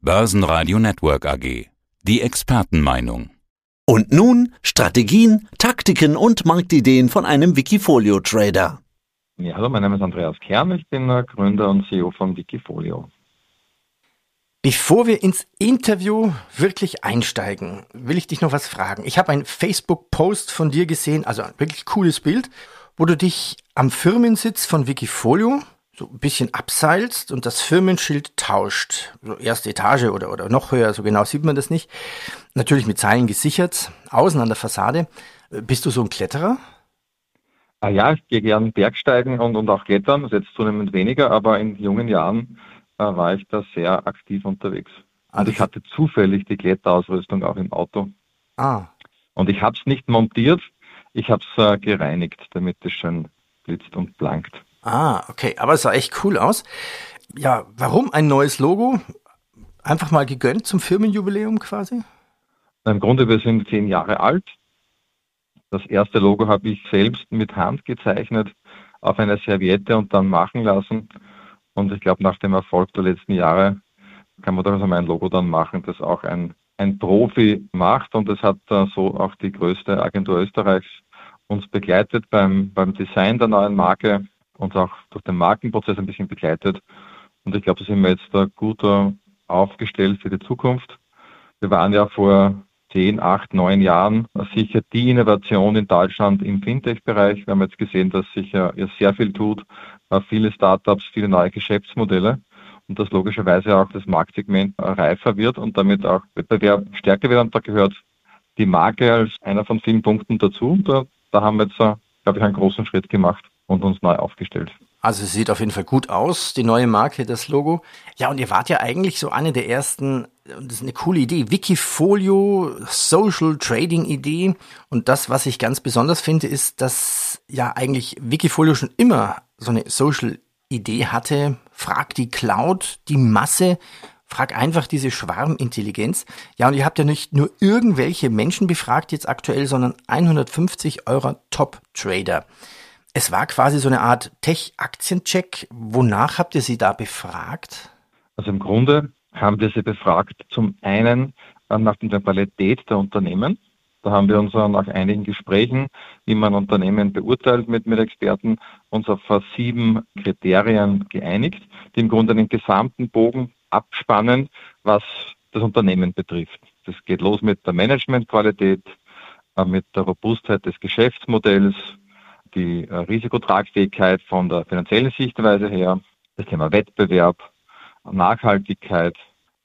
Börsenradio Network AG. Die Expertenmeinung. Und nun Strategien, Taktiken und Marktideen von einem Wikifolio-Trader. Ja, hallo, mein Name ist Andreas Kern, ich bin Gründer und CEO von Wikifolio. Bevor wir ins Interview wirklich einsteigen, will ich dich noch was fragen. Ich habe einen Facebook-Post von dir gesehen, also ein wirklich cooles Bild, wo du dich am Firmensitz von Wikifolio so ein bisschen abseilst und das Firmenschild tauscht. So erste Etage oder, oder noch höher, so genau sieht man das nicht. Natürlich mit Seilen gesichert, außen an der Fassade. Bist du so ein Kletterer? Ah ja, ich gehe gern Bergsteigen und, und auch klettern, das ist jetzt zunehmend weniger, aber in jungen Jahren äh, war ich da sehr aktiv unterwegs. Und also ich hatte zufällig die Kletterausrüstung auch im Auto. Ah. Und ich habe es nicht montiert, ich habe es äh, gereinigt, damit es schön blitzt und blankt. Ah, okay, aber es sah echt cool aus. Ja, warum ein neues Logo? Einfach mal gegönnt zum Firmenjubiläum quasi? Im Grunde, wir sind zehn Jahre alt. Das erste Logo habe ich selbst mit Hand gezeichnet auf einer Serviette und dann machen lassen. Und ich glaube, nach dem Erfolg der letzten Jahre kann man also mein Logo dann machen, das auch ein, ein Profi macht. Und das hat äh, so auch die größte Agentur Österreichs uns begleitet beim, beim Design der neuen Marke und auch durch den Markenprozess ein bisschen begleitet. Und ich glaube, da sind wir jetzt da gut äh, aufgestellt für die Zukunft. Wir waren ja vor zehn, acht, neun Jahren sicher die Innovation in Deutschland im Fintech-Bereich. Wir haben jetzt gesehen, dass sich ja sehr viel tut, äh, viele Startups, viele neue Geschäftsmodelle und dass logischerweise auch das Marktsegment reifer wird und damit auch Wettbewerb stärker wird. Und da gehört die Marke als einer von vielen Punkten dazu. Da, da haben wir jetzt, äh, glaube ich, einen großen Schritt gemacht und uns neu aufgestellt. Also es sieht auf jeden Fall gut aus, die neue Marke, das Logo. Ja, und ihr wart ja eigentlich so eine der ersten, und das ist eine coole Idee, Wikifolio, Social Trading Idee. Und das, was ich ganz besonders finde, ist, dass ja eigentlich Wikifolio schon immer so eine Social Idee hatte. Frag die Cloud, die Masse, frag einfach diese Schwarmintelligenz. Ja, und ihr habt ja nicht nur irgendwelche Menschen befragt jetzt aktuell, sondern 150 eurer Top-Trader. Es war quasi so eine Art Tech-Aktiencheck. Wonach habt ihr sie da befragt? Also im Grunde haben wir sie befragt zum einen äh, nach der Qualität der Unternehmen. Da haben wir uns nach einigen Gesprächen, wie man Unternehmen beurteilt mit, mit Experten, uns auf sieben Kriterien geeinigt, die im Grunde den gesamten Bogen abspannen, was das Unternehmen betrifft. Das geht los mit der Managementqualität, äh, mit der Robustheit des Geschäftsmodells, die äh, Risikotragfähigkeit von der finanziellen Sichtweise her, das Thema Wettbewerb, Nachhaltigkeit,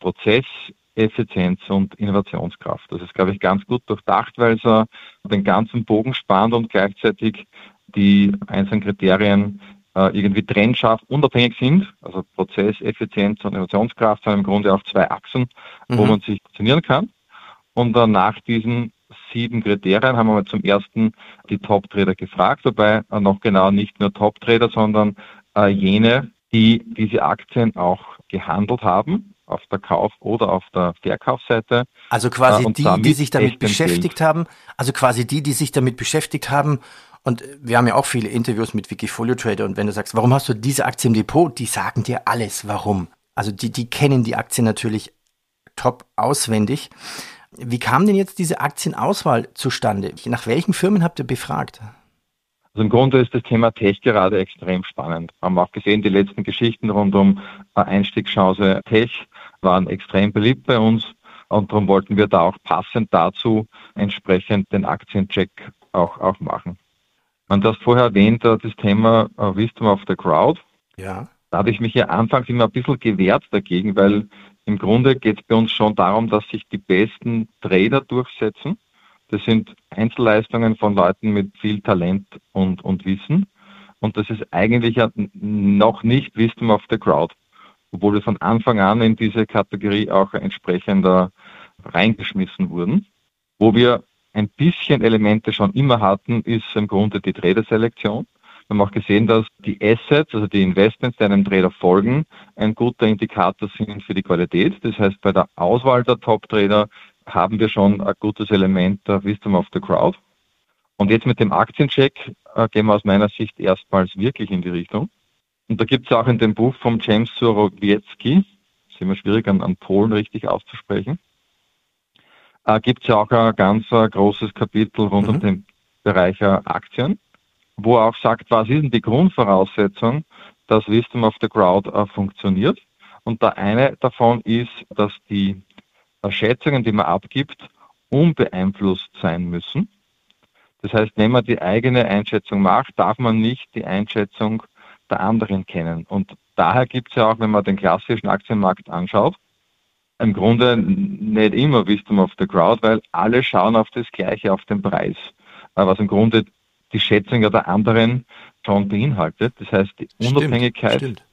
Prozesseffizienz und Innovationskraft. Das ist, glaube ich, ganz gut durchdacht, weil es äh, den ganzen Bogen spannt und gleichzeitig die einzelnen Kriterien äh, irgendwie trennscharf unabhängig sind. Also Prozesseffizienz und Innovationskraft sind im Grunde auch zwei Achsen, mhm. wo man sich positionieren kann. Und äh, nach diesen sieben Kriterien haben wir zum ersten die Top-Trader gefragt, wobei noch genau nicht nur Top-Trader, sondern äh, jene, die diese Aktien auch gehandelt haben auf der Kauf- oder auf der Verkaufsseite. Also quasi äh, die, die sich damit beschäftigt haben, also quasi die, die sich damit beschäftigt haben. Und wir haben ja auch viele Interviews mit Wikifolio Trader und wenn du sagst, warum hast du diese Aktie im Depot, die sagen dir alles, warum. Also die, die kennen die Aktie natürlich top auswendig. Wie kam denn jetzt diese Aktienauswahl zustande? Nach welchen Firmen habt ihr befragt? Also im Grunde ist das Thema Tech gerade extrem spannend. Haben wir auch gesehen, die letzten Geschichten rund um Einstiegschance Tech waren extrem beliebt bei uns und darum wollten wir da auch passend dazu entsprechend den Aktiencheck auch, auch machen. Man das vorher erwähnt, das Thema äh, Wisdom of the Crowd. Ja. Da habe ich mich ja anfangs immer ein bisschen gewehrt dagegen, weil im Grunde geht es bei uns schon darum, dass sich die besten Trader durchsetzen. Das sind Einzelleistungen von Leuten mit viel Talent und, und Wissen. Und das ist eigentlich noch nicht Wisdom of the Crowd, obwohl wir von Anfang an in diese Kategorie auch entsprechend reingeschmissen wurden. Wo wir ein bisschen Elemente schon immer hatten, ist im Grunde die Traderselektion. Wir haben auch gesehen, dass die Assets, also die Investments, die einem Trader folgen, ein guter Indikator sind für die Qualität. Das heißt, bei der Auswahl der Top-Trader haben wir schon ein gutes Element der Wisdom of the Crowd. Und jetzt mit dem Aktiencheck äh, gehen wir aus meiner Sicht erstmals wirklich in die Richtung. Und da gibt es auch in dem Buch von James Sorowiecki, ist immer schwierig, an, an Polen richtig auszusprechen, äh, gibt es ja auch ein ganz äh, großes Kapitel rund mhm. um den Bereich Aktien, wo er auch sagt, was ist denn die Grundvoraussetzung, dass Wisdom of the Crowd äh, funktioniert. Und der eine davon ist, dass die äh, Schätzungen, die man abgibt, unbeeinflusst sein müssen. Das heißt, wenn man die eigene Einschätzung macht, darf man nicht die Einschätzung der anderen kennen. Und daher gibt es ja auch, wenn man den klassischen Aktienmarkt anschaut, im Grunde nicht immer Wisdom of the Crowd, weil alle schauen auf das Gleiche, auf den Preis, äh, was im Grunde die Schätzung der anderen schon beinhaltet. Das heißt, die Unabhängigkeit stimmt,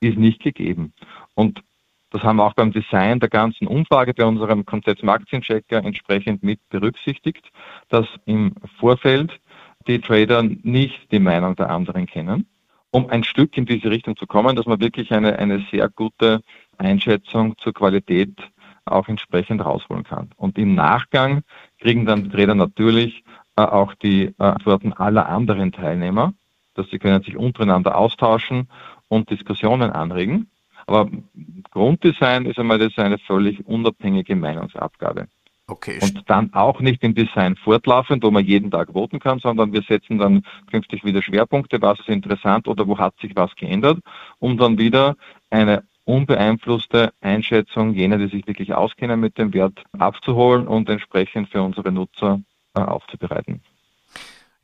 ist nicht gegeben. Und das haben wir auch beim Design der ganzen Umfrage bei unserem Konzept Aktienchecker entsprechend mit berücksichtigt, dass im Vorfeld die Trader nicht die Meinung der anderen kennen, um ein Stück in diese Richtung zu kommen, dass man wirklich eine, eine sehr gute Einschätzung zur Qualität auch entsprechend rausholen kann. Und im Nachgang kriegen dann die Trader natürlich auch die äh, Antworten aller anderen Teilnehmer, dass sie können sich untereinander austauschen und Diskussionen anregen. Aber Grunddesign ist einmal das eine völlig unabhängige Meinungsabgabe. Okay. Und dann auch nicht im Design fortlaufend, wo man jeden Tag voten kann, sondern wir setzen dann künftig wieder Schwerpunkte, was ist interessant oder wo hat sich was geändert, um dann wieder eine unbeeinflusste Einschätzung jener, die sich wirklich auskennen mit dem Wert, abzuholen und entsprechend für unsere Nutzer äh, aufzubereiten.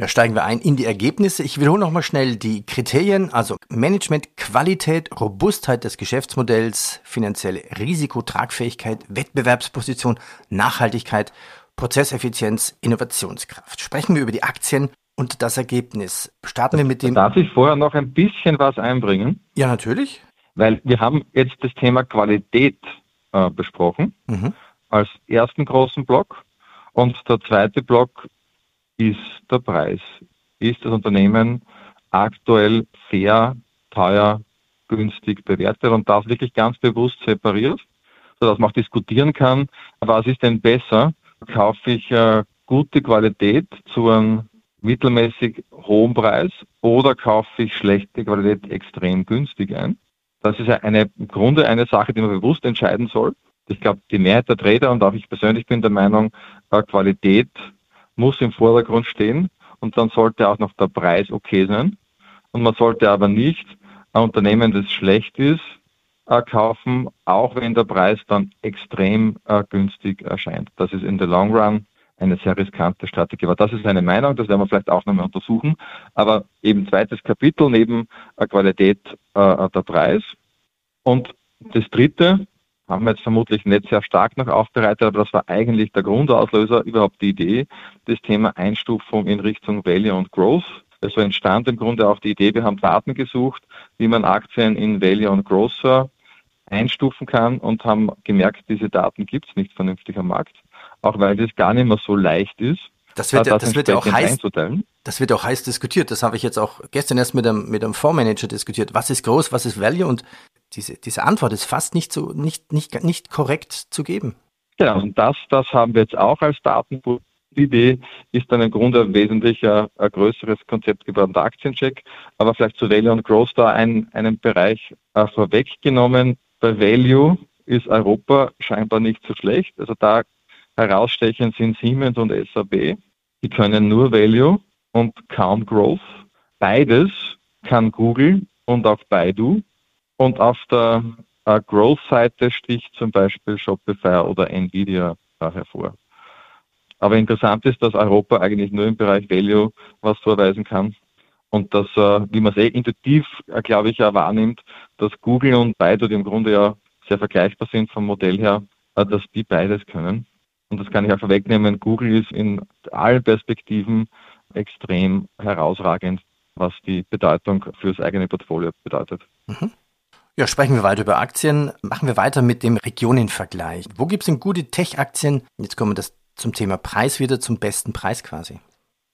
Ja, steigen wir ein in die Ergebnisse. Ich wiederhole nochmal schnell die Kriterien, also Management, Qualität, Robustheit des Geschäftsmodells, finanzielle Risikotragfähigkeit, Wettbewerbsposition, Nachhaltigkeit, Prozesseffizienz, Innovationskraft. Sprechen wir über die Aktien und das Ergebnis. Starten wir mit dem. Darf ich vorher noch ein bisschen was einbringen? Ja, natürlich. Weil wir haben jetzt das Thema Qualität äh, besprochen mhm. als ersten großen Block. Und der zweite Block ist der Preis. Ist das Unternehmen aktuell fair, teuer, günstig bewertet und das wirklich ganz bewusst separiert, sodass man auch diskutieren kann, was ist denn besser? Kaufe ich äh, gute Qualität zu einem mittelmäßig hohen Preis oder kaufe ich schlechte Qualität extrem günstig ein? Das ist eine, im Grunde eine Sache, die man bewusst entscheiden soll. Ich glaube, die Mehrheit der Trader und auch ich persönlich bin der Meinung, äh, Qualität muss im Vordergrund stehen und dann sollte auch noch der Preis okay sein. Und man sollte aber nicht ein Unternehmen, das schlecht ist, äh, kaufen, auch wenn der Preis dann extrem äh, günstig erscheint. Das ist in the long run eine sehr riskante Strategie. Aber das ist eine Meinung, das werden wir vielleicht auch nochmal untersuchen. Aber eben zweites Kapitel neben äh, Qualität äh, der Preis. Und das dritte, haben wir jetzt vermutlich nicht sehr stark noch aufbereitet, aber das war eigentlich der Grundauslöser, überhaupt die Idee, das Thema Einstufung in Richtung Value und Growth. Also entstand im Grunde auch die Idee, wir haben Daten gesucht, wie man Aktien in Value und Growth einstufen kann und haben gemerkt, diese Daten gibt es nicht vernünftig am Markt, auch weil das gar nicht mehr so leicht ist. Das wird, das, das wird ja auch heiß, das wird auch heiß diskutiert. Das habe ich jetzt auch gestern erst mit einem, mit einem Fondsmanager diskutiert. Was ist groß, was ist Value? Und diese, diese Antwort ist fast nicht, so, nicht, nicht, nicht korrekt zu geben. Ja, und das, das haben wir jetzt auch als Datenpool. Die Idee ist dann im Grunde ein wesentlicher, ein größeres Konzept geworden, der Aktiencheck. Aber vielleicht zu Value und Growth da ein, einen Bereich äh, vorweggenommen. Bei Value ist Europa scheinbar nicht so schlecht. Also da herausstechend sind Siemens und SAP. Die können nur Value und kaum Growth. Beides kann Google und auch Baidu. Und auf der äh, Growth-Seite sticht zum Beispiel Shopify oder Nvidia hervor. Aber interessant ist, dass Europa eigentlich nur im Bereich Value was vorweisen kann. Und dass, äh, wie man es eh intuitiv, äh, glaube ich, ja wahrnimmt, dass Google und Baidu, die im Grunde ja sehr vergleichbar sind vom Modell her, äh, dass die beides können. Und das kann ich auch vorwegnehmen. Google ist in allen Perspektiven extrem herausragend, was die Bedeutung fürs eigene Portfolio bedeutet. Mhm. Ja, sprechen wir weiter über Aktien. Machen wir weiter mit dem Regionenvergleich. Wo gibt es denn gute Tech-Aktien? Jetzt kommen wir das zum Thema Preis wieder, zum besten Preis quasi.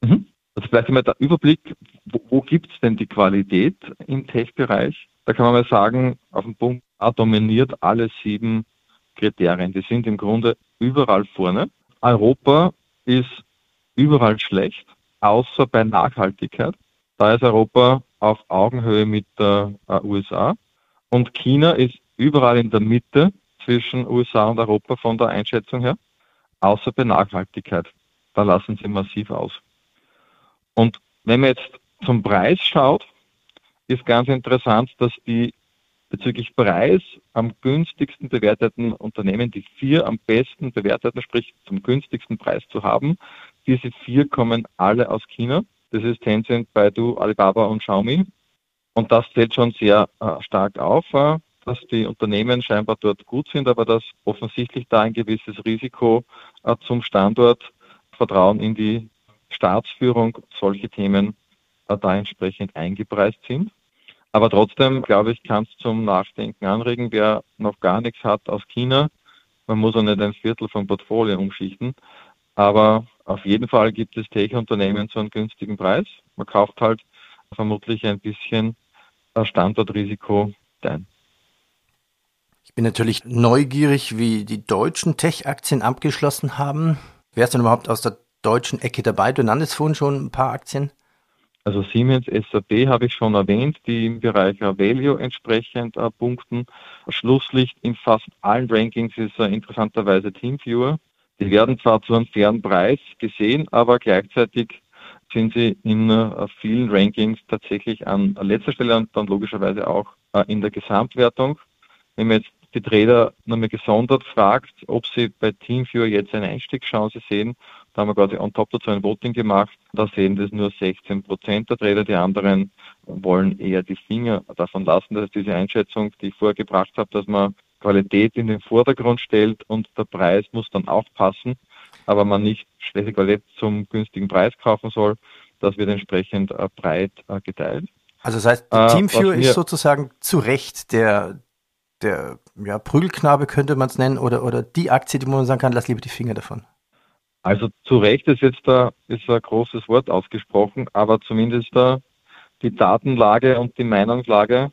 Mhm. Also vielleicht einmal der Überblick, wo, wo gibt es denn die Qualität im Tech-Bereich? Da kann man mal sagen, auf dem Punkt A dominiert alle sieben Kriterien. Die sind im Grunde überall vorne. Europa ist überall schlecht, außer bei Nachhaltigkeit. Da ist Europa auf Augenhöhe mit der äh, USA. Und China ist überall in der Mitte zwischen USA und Europa von der Einschätzung her, außer bei Nachhaltigkeit. Da lassen sie massiv aus. Und wenn man jetzt zum Preis schaut, ist ganz interessant, dass die bezüglich Preis am günstigsten bewerteten Unternehmen, die vier am besten bewerteten, sprich zum günstigsten Preis zu haben, diese vier kommen alle aus China. Das ist Tencent, Baidu, Alibaba und Xiaomi. Und das fällt schon sehr äh, stark auf, äh, dass die Unternehmen scheinbar dort gut sind, aber dass offensichtlich da ein gewisses Risiko äh, zum Standort, Vertrauen in die Staatsführung, solche Themen äh, da entsprechend eingepreist sind. Aber trotzdem, glaube ich, kann es zum Nachdenken anregen. Wer noch gar nichts hat aus China, man muss auch nicht ein Viertel vom Portfolio umschichten. Aber auf jeden Fall gibt es Tech-Unternehmen zu einem günstigen Preis. Man kauft halt vermutlich ein bisschen Standortrisiko ein. Ich bin natürlich neugierig, wie die deutschen Tech-Aktien abgeschlossen haben. Wer ist denn überhaupt aus der deutschen Ecke dabei? Du nanntest vorhin schon ein paar Aktien. Also Siemens SAP habe ich schon erwähnt, die im Bereich Value entsprechend äh, punkten. Schlusslicht in fast allen Rankings ist äh, interessanterweise Teamviewer. Die werden zwar zu einem fairen Preis gesehen, aber gleichzeitig sind sie in äh, vielen Rankings tatsächlich an letzter Stelle und dann logischerweise auch äh, in der Gesamtwertung. Wenn man jetzt die Trader nochmal gesondert fragt, ob sie bei Teamviewer jetzt eine Einstiegschance sehen, da haben wir quasi on top dazu ein Voting gemacht. Da sehen das nur 16 Prozent der Trader. Die anderen wollen eher die Finger davon lassen. Das ist diese Einschätzung, die ich vorher gebracht habe, dass man Qualität in den Vordergrund stellt und der Preis muss dann auch passen, aber man nicht Qualität zum günstigen Preis kaufen soll. Das wird entsprechend äh, breit äh, geteilt. Also das heißt, äh, Teamviewer ist sozusagen zu Recht der, der ja, Prügelknabe könnte man es nennen oder, oder die Aktie, die man sagen kann, lass lieber die Finger davon. Also zu Recht ist jetzt da ist ein großes Wort ausgesprochen, aber zumindest da die Datenlage und die Meinungslage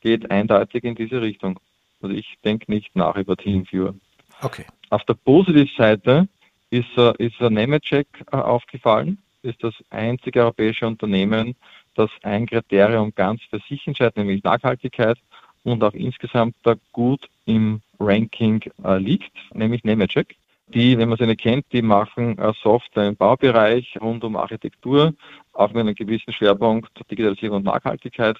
geht eindeutig in diese Richtung. Also ich denke nicht nach über Teamviewer. Okay. Auf der Positivseite ist, ist Nemetschek äh, aufgefallen, ist das einzige europäische Unternehmen, das ein Kriterium ganz für sich entscheidet, nämlich Nachhaltigkeit und auch insgesamt da gut im Ranking äh, liegt, nämlich Nemetschek. Die, wenn man sie nicht kennt, die machen äh, Software im Baubereich rund um Architektur, auch mit einem gewissen Schwerpunkt Digitalisierung und Nachhaltigkeit.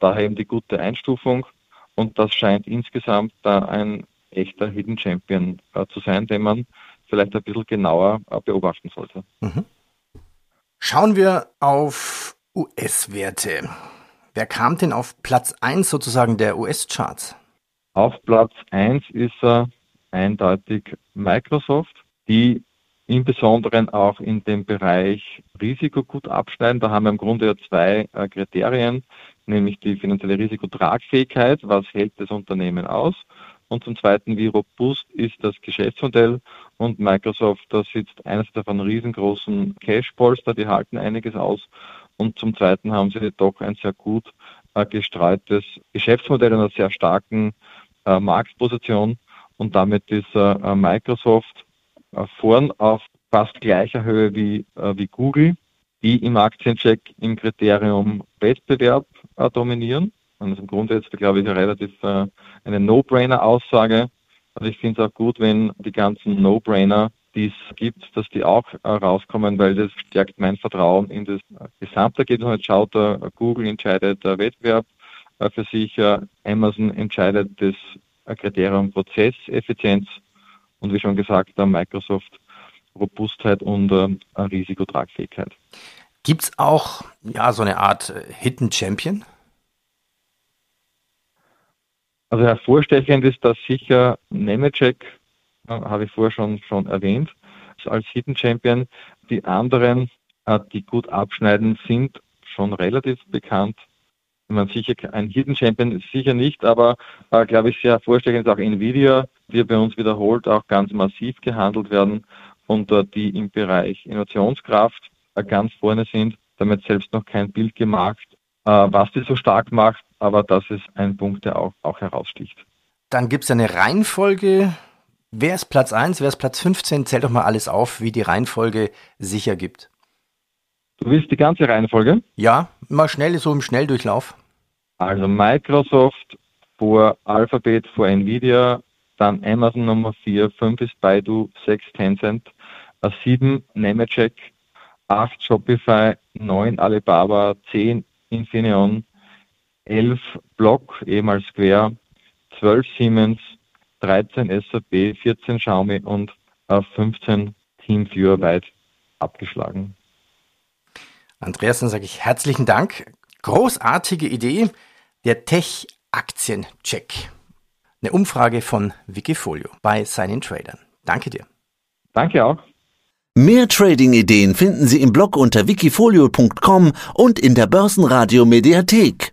Daher eben die gute Einstufung. Und das scheint insgesamt da ein echter Hidden Champion äh, zu sein, den man vielleicht ein bisschen genauer äh, beobachten sollte. Mhm. Schauen wir auf US-Werte. Wer kam denn auf Platz 1 sozusagen der US-Charts? Auf Platz 1 ist er eindeutig Microsoft, die im Besonderen auch in dem Bereich Risiko gut abschneiden. Da haben wir im Grunde ja zwei äh, Kriterien, nämlich die finanzielle Risikotragfähigkeit, was hält das Unternehmen aus und zum Zweiten, wie robust ist das Geschäftsmodell? Und Microsoft, da sitzt eines davon riesengroßen Cash-Polster, die halten einiges aus. Und zum Zweiten haben sie doch ein sehr gut äh, gestreutes Geschäftsmodell und einer sehr starken äh, Marktposition. Und damit ist äh, Microsoft äh, vorn auf fast gleicher Höhe wie, äh, wie Google, die im Aktiencheck im Kriterium Wettbewerb äh, dominieren. Und Grunde jetzt, glaube ich, relativ äh, eine No-Brainer-Aussage. Also ich finde es auch gut, wenn die ganzen No-Brainer, die es gibt, dass die auch äh, rauskommen, weil das stärkt mein Vertrauen in das Gesamtergebnis. Jetzt schaut Google entscheidet Wettbewerb für sich, Amazon entscheidet das Kriterium Prozesseffizienz und wie schon gesagt, Microsoft Robustheit und äh, Risikotragfähigkeit. Gibt es auch ja, so eine Art äh, Hidden Champion? Also hervorstechend ist das sicher Nemetschek, äh, habe ich vorher schon, schon erwähnt, als Hidden Champion. Die anderen, äh, die gut abschneiden, sind schon relativ bekannt man sicher ein Hidden Champion sicher nicht, aber äh, glaube ich sehr vorstellend ist auch Nvidia, die bei uns wiederholt auch ganz massiv gehandelt werden und äh, die im Bereich Innovationskraft äh, ganz vorne sind. Damit selbst noch kein Bild gemacht, äh, was die so stark macht, aber das ist ein Punkt, der auch, auch heraussticht. Dann gibt es eine Reihenfolge. Wer ist Platz 1, wer ist Platz 15? Zähl doch mal alles auf, wie die Reihenfolge sicher gibt. Du willst die ganze Reihenfolge? Ja, mal schnell so im Schnelldurchlauf. Also Microsoft vor Alphabet, vor Nvidia, dann Amazon Nummer 4, 5 ist Baidu, 6 Tencent, 7 Nemetschek, 8 Shopify, 9 Alibaba, 10 Infineon, 11 Block, ehemals Square, 12 Siemens, 13 SAP, 14 Xiaomi und 15 Teamviewer weit abgeschlagen. Andreas, dann sage ich herzlichen Dank. Großartige Idee, der Tech-Aktien-Check. Eine Umfrage von Wikifolio bei seinen Tradern. Danke dir. Danke auch. Mehr Trading-Ideen finden Sie im Blog unter wikifolio.com und in der Börsenradio Mediathek.